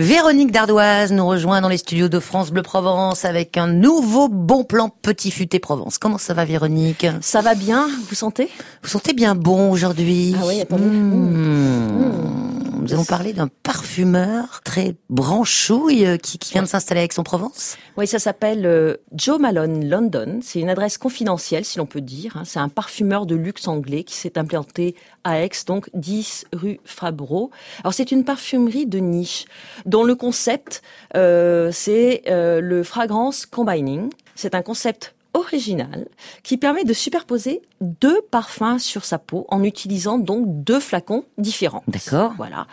Véronique Dardoise nous rejoint dans les studios de France Bleu Provence avec un nouveau bon plan Petit Futé Provence. Comment ça va Véronique? Ça va bien, vous sentez? Vous sentez bien bon aujourd'hui? Ah oui, attendez. Mmh. Nous allons parler d'un parfumeur très branchouille euh, qui, qui vient de s'installer à Aix-en-Provence. Oui, ça s'appelle euh, Joe Malone London. C'est une adresse confidentielle, si l'on peut dire. hein. C'est un parfumeur de luxe anglais qui s'est implanté à Aix, donc 10 rue Fabreau. Alors c'est une parfumerie de niche dont le concept euh, c'est euh, le fragrance combining. C'est un concept original qui permet de superposer deux parfums sur sa peau en utilisant donc deux flacons différents. D'accord. Voilà.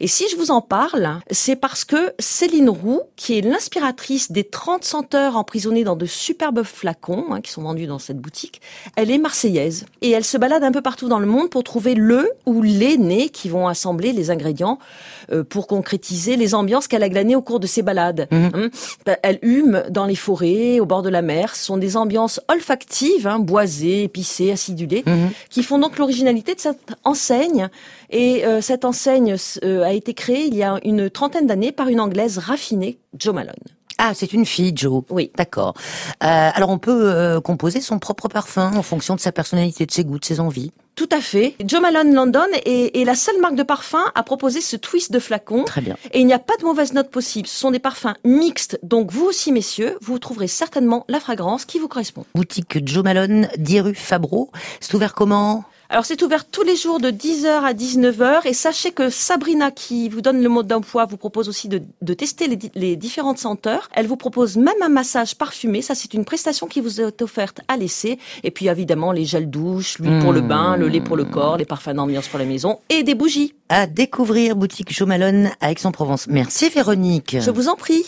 Et si je vous en parle, c'est parce que Céline Roux, qui est l'inspiratrice des 30 senteurs emprisonnées dans de superbes flacons hein, qui sont vendus dans cette boutique, elle est marseillaise et elle se balade un peu partout dans le monde pour trouver le ou les nez qui vont assembler les ingrédients euh, pour concrétiser les ambiances qu'elle a glanées au cours de ses balades. Hein. Elle hume dans les forêts, au bord de la mer. Ce sont des ambiances olfactives, hein, boisées, épicées, acidulées, qui font donc l'originalité de cette enseigne. Et euh, cette enseigne euh, a été créée il y a une trentaine d'années par une Anglaise raffinée, Jo Malone. Ah, c'est une fille, Joe. Oui. D'accord. Euh, alors on peut euh, composer son propre parfum en fonction de sa personnalité, de ses goûts, de ses envies. Tout à fait. Jo Malone London est, est la seule marque de parfum à proposer ce twist de flacon. Très bien. Et il n'y a pas de mauvaise note possible. Ce sont des parfums mixtes. Donc vous aussi, messieurs, vous trouverez certainement la fragrance qui vous correspond. Boutique Joe Malone, 10 rue Fabreau. C'est ouvert comment? Alors c'est ouvert tous les jours de 10h à 19h. Et sachez que Sabrina, qui vous donne le mot d'emploi, vous propose aussi de, de tester les, les différentes senteurs. Elle vous propose même un massage parfumé. Ça, c'est une prestation qui vous est offerte à l'essai. Et puis évidemment, les gels douche, l'huile pour le bain, le lait pour le corps, les parfums d'ambiance pour la maison et des bougies. À découvrir boutique Joe Malone à Aix-en-Provence. Merci Véronique. Je vous en prie.